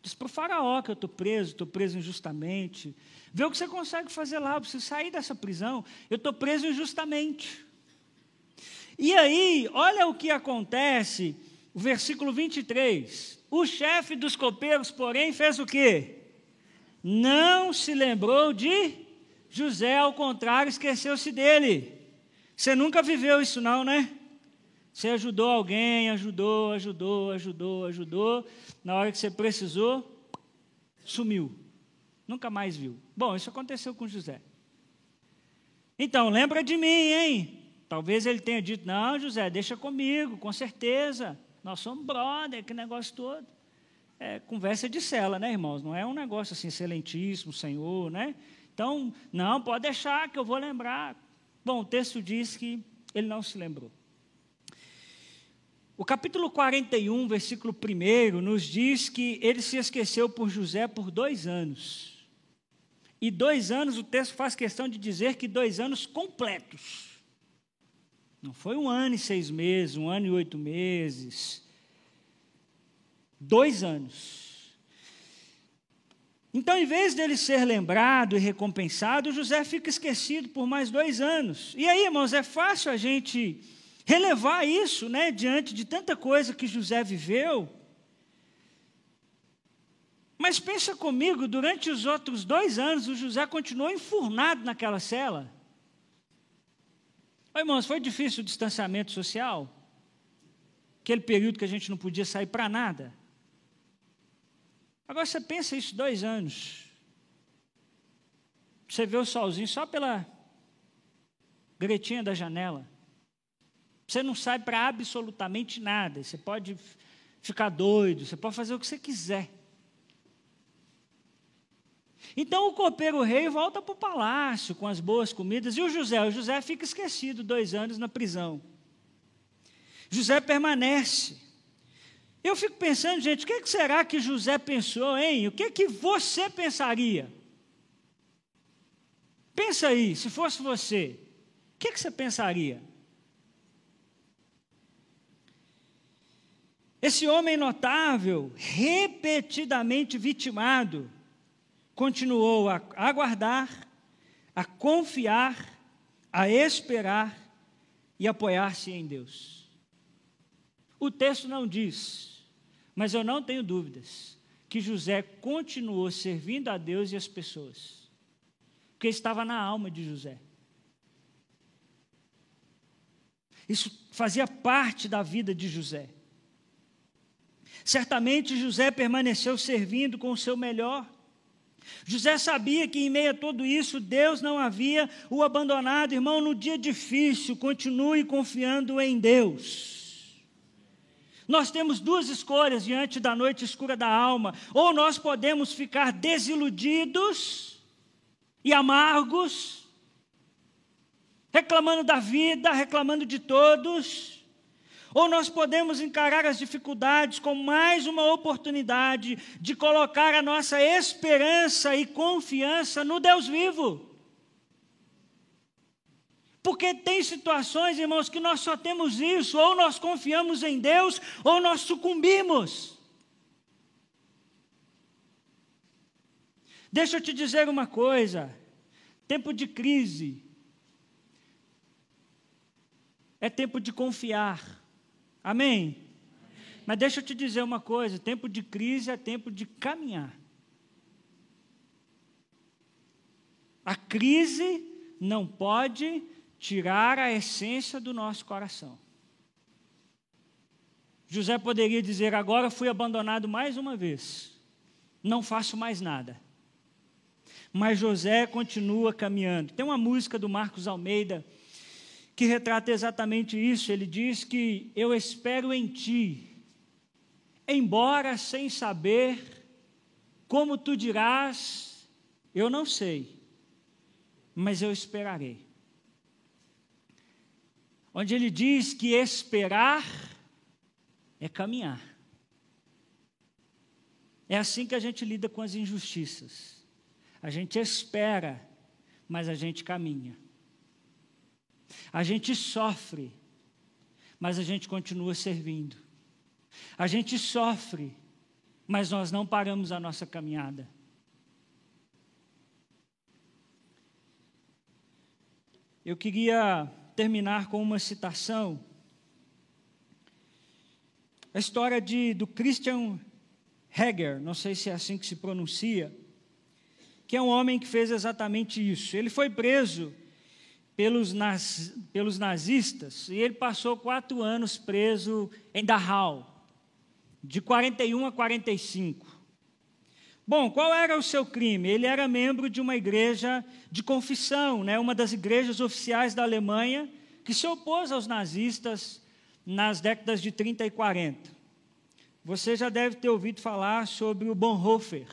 Diz para o faraó que eu estou preso, estou preso injustamente. Vê o que você consegue fazer lá, eu preciso sair dessa prisão, eu estou preso injustamente. E aí, olha o que acontece, o versículo 23. O chefe dos copeiros, porém, fez o quê? Não se lembrou de José, ao contrário, esqueceu-se dele. Você nunca viveu isso, não, né? Você ajudou alguém, ajudou, ajudou, ajudou, ajudou. Na hora que você precisou, sumiu. Nunca mais viu. Bom, isso aconteceu com José. Então, lembra de mim, hein? Talvez ele tenha dito: Não, José, deixa comigo, com certeza. Nós somos brother, que negócio todo. É conversa de cela, né, irmãos? Não é um negócio assim, excelentíssimo, Senhor, né? Então, não, pode deixar que eu vou lembrar. Bom, o texto diz que ele não se lembrou. O capítulo 41, versículo 1, nos diz que ele se esqueceu por José por dois anos. E dois anos, o texto faz questão de dizer que dois anos completos. Não foi um ano e seis meses, um ano e oito meses. Dois anos. Então, em vez dele ser lembrado e recompensado, José fica esquecido por mais dois anos. E aí, irmãos, é fácil a gente relevar isso, né, diante de tanta coisa que José viveu. Mas pensa comigo, durante os outros dois anos, o José continuou enfurnado naquela cela. Oi, irmãos, foi difícil o distanciamento social? Aquele período que a gente não podia sair para nada. Agora você pensa isso dois anos. Você vê o solzinho só pela gretinha da janela. Você não sai para absolutamente nada. Você pode ficar doido, você pode fazer o que você quiser. Então o copeiro rei volta para o palácio com as boas comidas. E o José? O José fica esquecido dois anos na prisão. José permanece. Eu fico pensando, gente, o que será que José pensou, hein? O que, que você pensaria? Pensa aí, se fosse você, o que, que você pensaria? Esse homem notável, repetidamente vitimado, continuou a aguardar, a confiar, a esperar e apoiar-se em Deus. O texto não diz, mas eu não tenho dúvidas, que José continuou servindo a Deus e as pessoas, porque estava na alma de José. Isso fazia parte da vida de José. Certamente José permaneceu servindo com o seu melhor. José sabia que em meio a tudo isso, Deus não havia o abandonado. Irmão, no dia difícil, continue confiando em Deus. Nós temos duas escolhas diante da noite escura da alma: ou nós podemos ficar desiludidos e amargos, reclamando da vida, reclamando de todos, ou nós podemos encarar as dificuldades como mais uma oportunidade de colocar a nossa esperança e confiança no Deus vivo. Porque tem situações, irmãos, que nós só temos isso, ou nós confiamos em Deus, ou nós sucumbimos. Deixa eu te dizer uma coisa: tempo de crise é tempo de confiar. Amém? Mas deixa eu te dizer uma coisa: tempo de crise é tempo de caminhar. A crise não pode tirar a essência do nosso coração. José poderia dizer: agora fui abandonado mais uma vez, não faço mais nada. Mas José continua caminhando. Tem uma música do Marcos Almeida que retrata exatamente isso. Ele diz que eu espero em ti, embora sem saber como tu dirás, eu não sei, mas eu esperarei. Onde ele diz que esperar é caminhar. É assim que a gente lida com as injustiças. A gente espera, mas a gente caminha. A gente sofre, mas a gente continua servindo. A gente sofre, mas nós não paramos a nossa caminhada. Eu queria terminar com uma citação. A história de, do Christian Heger, não sei se é assim que se pronuncia, que é um homem que fez exatamente isso. Ele foi preso pelos, naz, pelos nazistas e ele passou quatro anos preso em Dachau, de 41 a 45. Bom, qual era o seu crime? Ele era membro de uma igreja de confissão, né, uma das igrejas oficiais da Alemanha, que se opôs aos nazistas nas décadas de 30 e 40. Você já deve ter ouvido falar sobre o Bonhoeffer.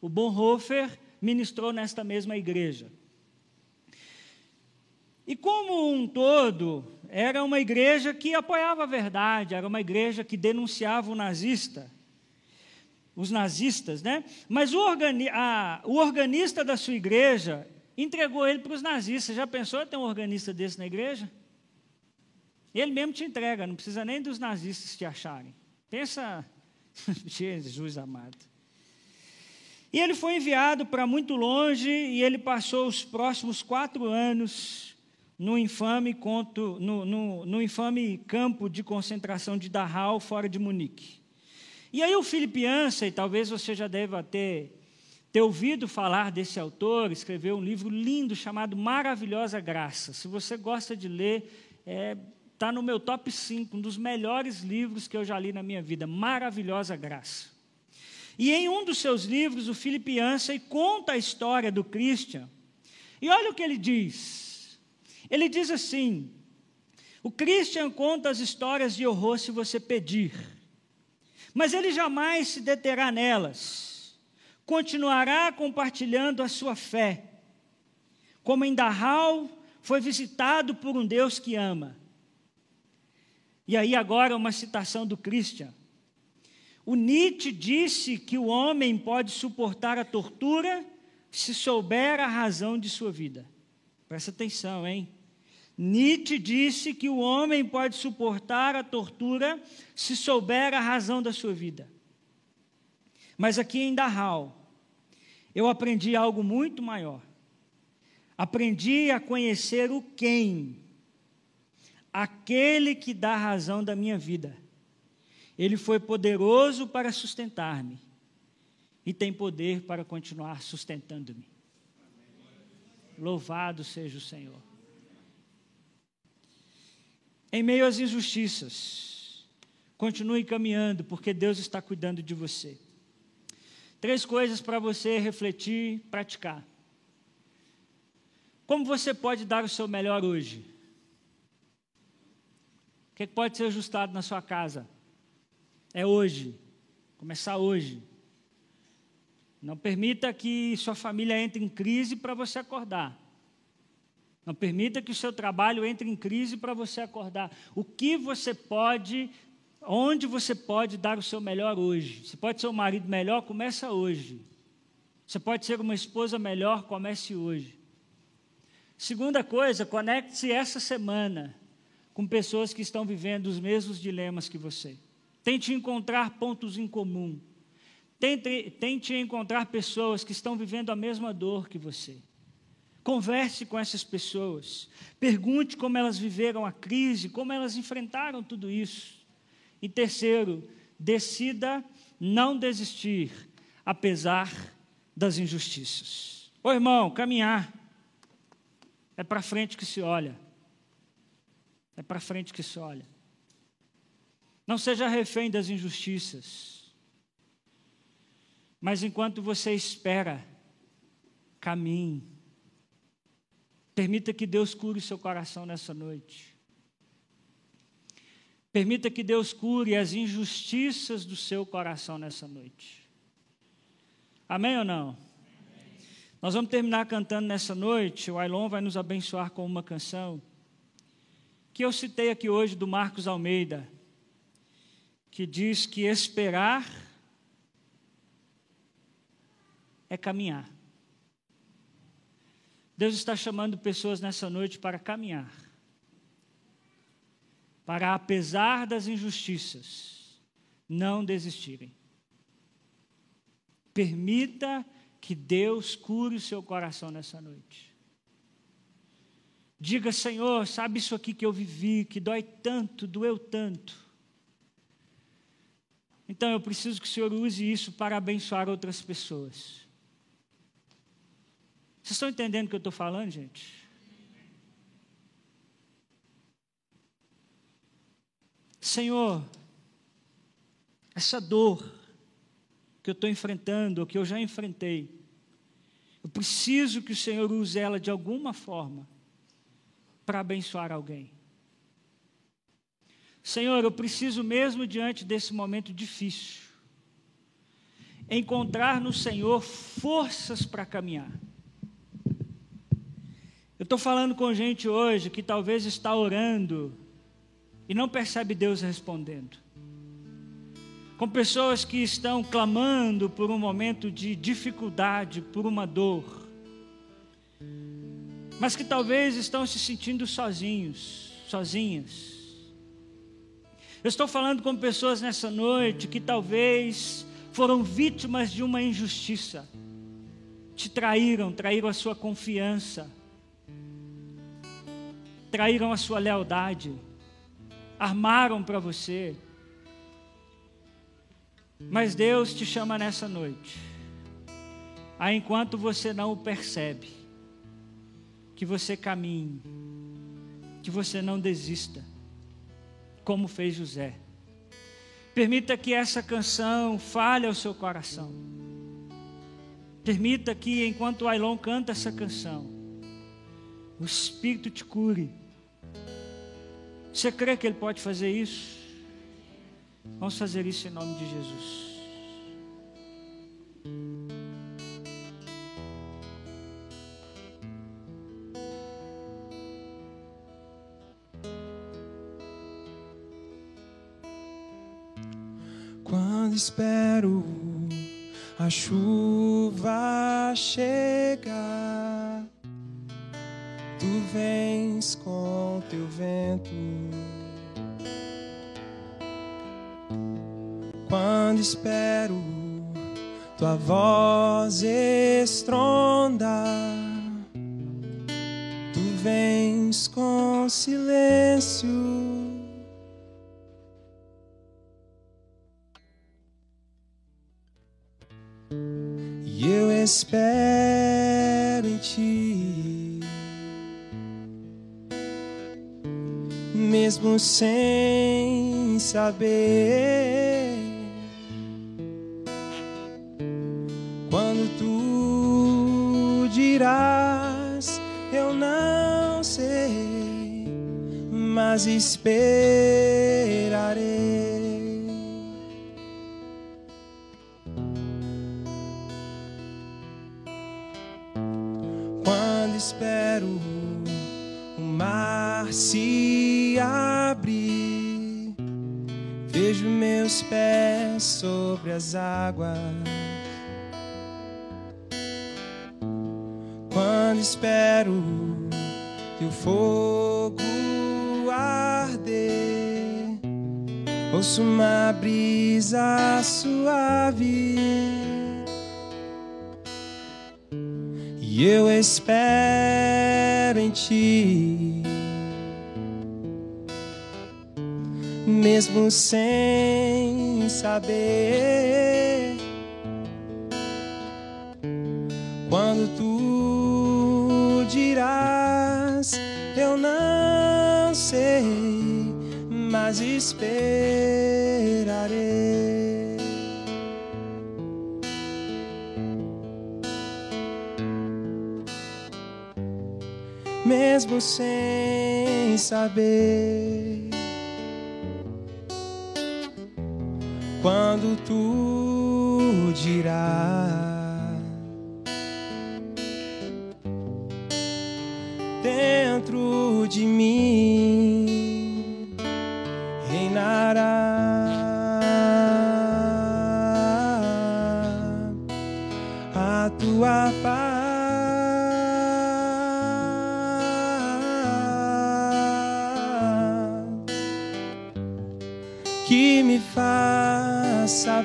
O Bonhoeffer ministrou nesta mesma igreja. E como um todo, era uma igreja que apoiava a verdade, era uma igreja que denunciava o nazista, os nazistas, né? Mas o, organi a, o organista da sua igreja entregou ele para os nazistas. Já pensou ter um organista desse na igreja? Ele mesmo te entrega, não precisa nem dos nazistas te acharem. Pensa, Jesus amado. E ele foi enviado para muito longe e ele passou os próximos quatro anos no infame, conto, no, no, no infame campo de concentração de Dachau, fora de Munique. E aí o Philip Yancey, talvez você já deva ter, ter ouvido falar desse autor, escreveu um livro lindo chamado Maravilhosa Graça. Se você gosta de ler, está é, tá no meu top 5, um dos melhores livros que eu já li na minha vida, Maravilhosa Graça. E em um dos seus livros, o Philip conta a história do Christian. E olha o que ele diz. Ele diz assim: o Christian conta as histórias de horror se você pedir, mas ele jamais se deterá nelas. Continuará compartilhando a sua fé. Como em Dachau foi visitado por um Deus que ama. E aí agora uma citação do Christian. O Nietzsche disse que o homem pode suportar a tortura se souber a razão de sua vida. Presta atenção, hein? Nietzsche disse que o homem pode suportar a tortura se souber a razão da sua vida. Mas aqui em Dachau, eu aprendi algo muito maior. Aprendi a conhecer o quem, aquele que dá razão da minha vida. Ele foi poderoso para sustentar-me e tem poder para continuar sustentando-me. Louvado seja o Senhor. Em meio às injustiças, continue caminhando, porque Deus está cuidando de você. Três coisas para você refletir, praticar. Como você pode dar o seu melhor hoje? O que pode ser ajustado na sua casa? É hoje. Começar hoje. Não permita que sua família entre em crise para você acordar. Não permita que o seu trabalho entre em crise para você acordar. O que você pode, onde você pode dar o seu melhor hoje? Você pode ser um marido melhor, começa hoje. Você pode ser uma esposa melhor, comece hoje. Segunda coisa, conecte-se essa semana com pessoas que estão vivendo os mesmos dilemas que você. Tente encontrar pontos em comum. Tente, tente encontrar pessoas que estão vivendo a mesma dor que você. Converse com essas pessoas. Pergunte como elas viveram a crise, como elas enfrentaram tudo isso. E terceiro, decida não desistir, apesar das injustiças. Ô irmão, caminhar. É para frente que se olha. É para frente que se olha. Não seja refém das injustiças. Mas enquanto você espera, caminhe. Permita que Deus cure seu coração nessa noite. Permita que Deus cure as injustiças do seu coração nessa noite. Amém ou não? Amém. Nós vamos terminar cantando nessa noite. O Ailon vai nos abençoar com uma canção que eu citei aqui hoje do Marcos Almeida que diz que esperar é caminhar. Deus está chamando pessoas nessa noite para caminhar. Para, apesar das injustiças, não desistirem. Permita que Deus cure o seu coração nessa noite. Diga, Senhor, sabe isso aqui que eu vivi, que dói tanto, doeu tanto. Então eu preciso que o Senhor use isso para abençoar outras pessoas. Vocês estão entendendo o que eu estou falando, gente? Senhor, essa dor que eu estou enfrentando, ou que eu já enfrentei, eu preciso que o Senhor use ela de alguma forma para abençoar alguém. Senhor, eu preciso mesmo diante desse momento difícil, encontrar no Senhor forças para caminhar. Eu estou falando com gente hoje que talvez está orando e não percebe Deus respondendo. Com pessoas que estão clamando por um momento de dificuldade, por uma dor, mas que talvez estão se sentindo sozinhos, sozinhas. Eu estou falando com pessoas nessa noite que talvez foram vítimas de uma injustiça, te traíram, traíram a sua confiança traíram a sua lealdade, armaram para você. Mas Deus te chama nessa noite, a enquanto você não o percebe, que você caminhe, que você não desista, como fez José. Permita que essa canção fale ao seu coração. Permita que, enquanto o Ailon canta essa canção, o Espírito te cure você crê que Ele pode fazer isso? Vamos fazer isso em nome de Jesus. Quando espero a chuva chegar vens com teu vento. Quando espero tua voz estronda, tu vens com silêncio. E eu espero em ti. Mesmo sem saber. Quando tu dirás, eu não sei, mas esperarei. Quando espero mar se abre, vejo meus pés sobre as águas. Quando espero que o fogo arder, ouço uma brisa suave. E eu espero em ti. Mesmo sem saber. Quando tu dirás, eu não sei, mas esperarei. Mesmo sem saber. Quando tu dirás. Dentro de mim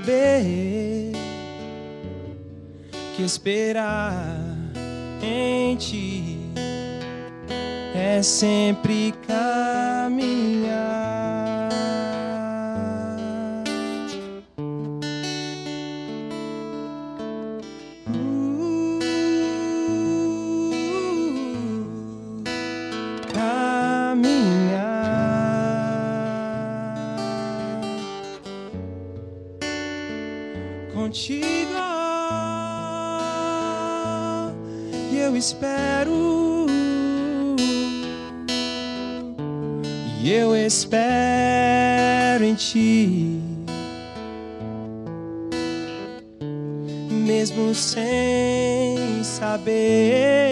saber que esperar em ti é sempre caminhar. Sem saber.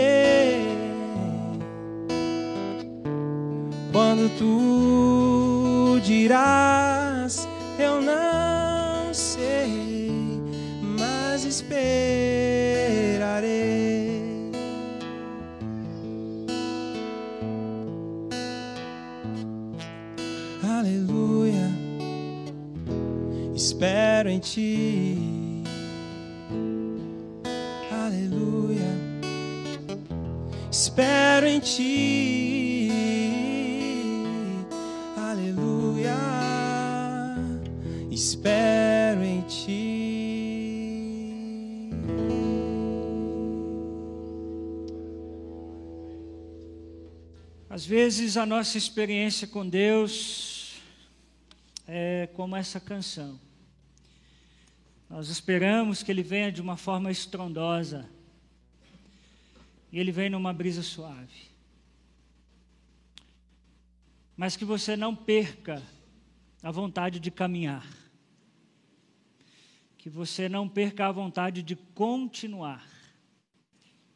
Às vezes a nossa experiência com Deus é como essa canção. Nós esperamos que Ele venha de uma forma estrondosa. E Ele vem numa brisa suave. Mas que você não perca a vontade de caminhar. Que você não perca a vontade de continuar.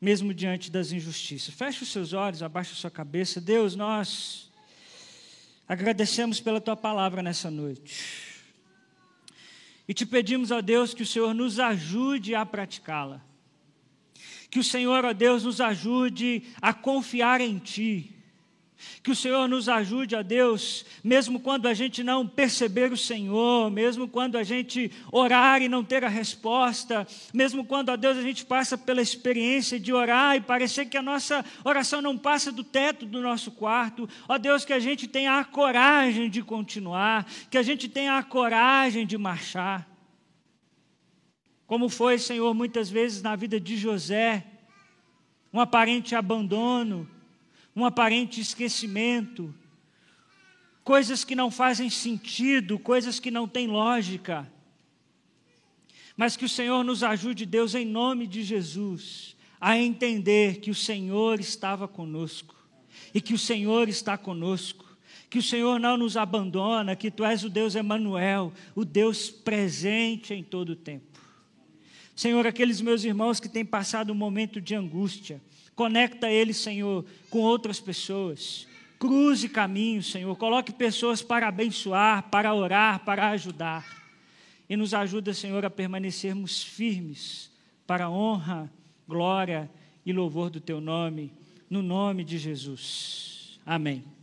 Mesmo diante das injustiças. Feche os seus olhos, abaixe a sua cabeça. Deus, nós agradecemos pela tua palavra nessa noite. E te pedimos, ó Deus, que o Senhor nos ajude a praticá-la. Que o Senhor, ó Deus, nos ajude a confiar em Ti. Que o Senhor nos ajude, ó Deus, mesmo quando a gente não perceber o Senhor, mesmo quando a gente orar e não ter a resposta, mesmo quando, ó Deus, a gente passa pela experiência de orar e parecer que a nossa oração não passa do teto do nosso quarto, ó Deus, que a gente tenha a coragem de continuar, que a gente tenha a coragem de marchar. Como foi, Senhor, muitas vezes na vida de José, um aparente abandono, um aparente esquecimento, coisas que não fazem sentido, coisas que não têm lógica. Mas que o Senhor nos ajude, Deus, em nome de Jesus, a entender que o Senhor estava conosco e que o Senhor está conosco. Que o Senhor não nos abandona, que Tu és o Deus Emanuel, o Deus presente em todo o tempo. Senhor, aqueles meus irmãos que têm passado um momento de angústia, Conecta ele, Senhor, com outras pessoas. Cruze caminhos, Senhor. Coloque pessoas para abençoar, para orar, para ajudar. E nos ajuda, Senhor, a permanecermos firmes para a honra, glória e louvor do teu nome, no nome de Jesus. Amém.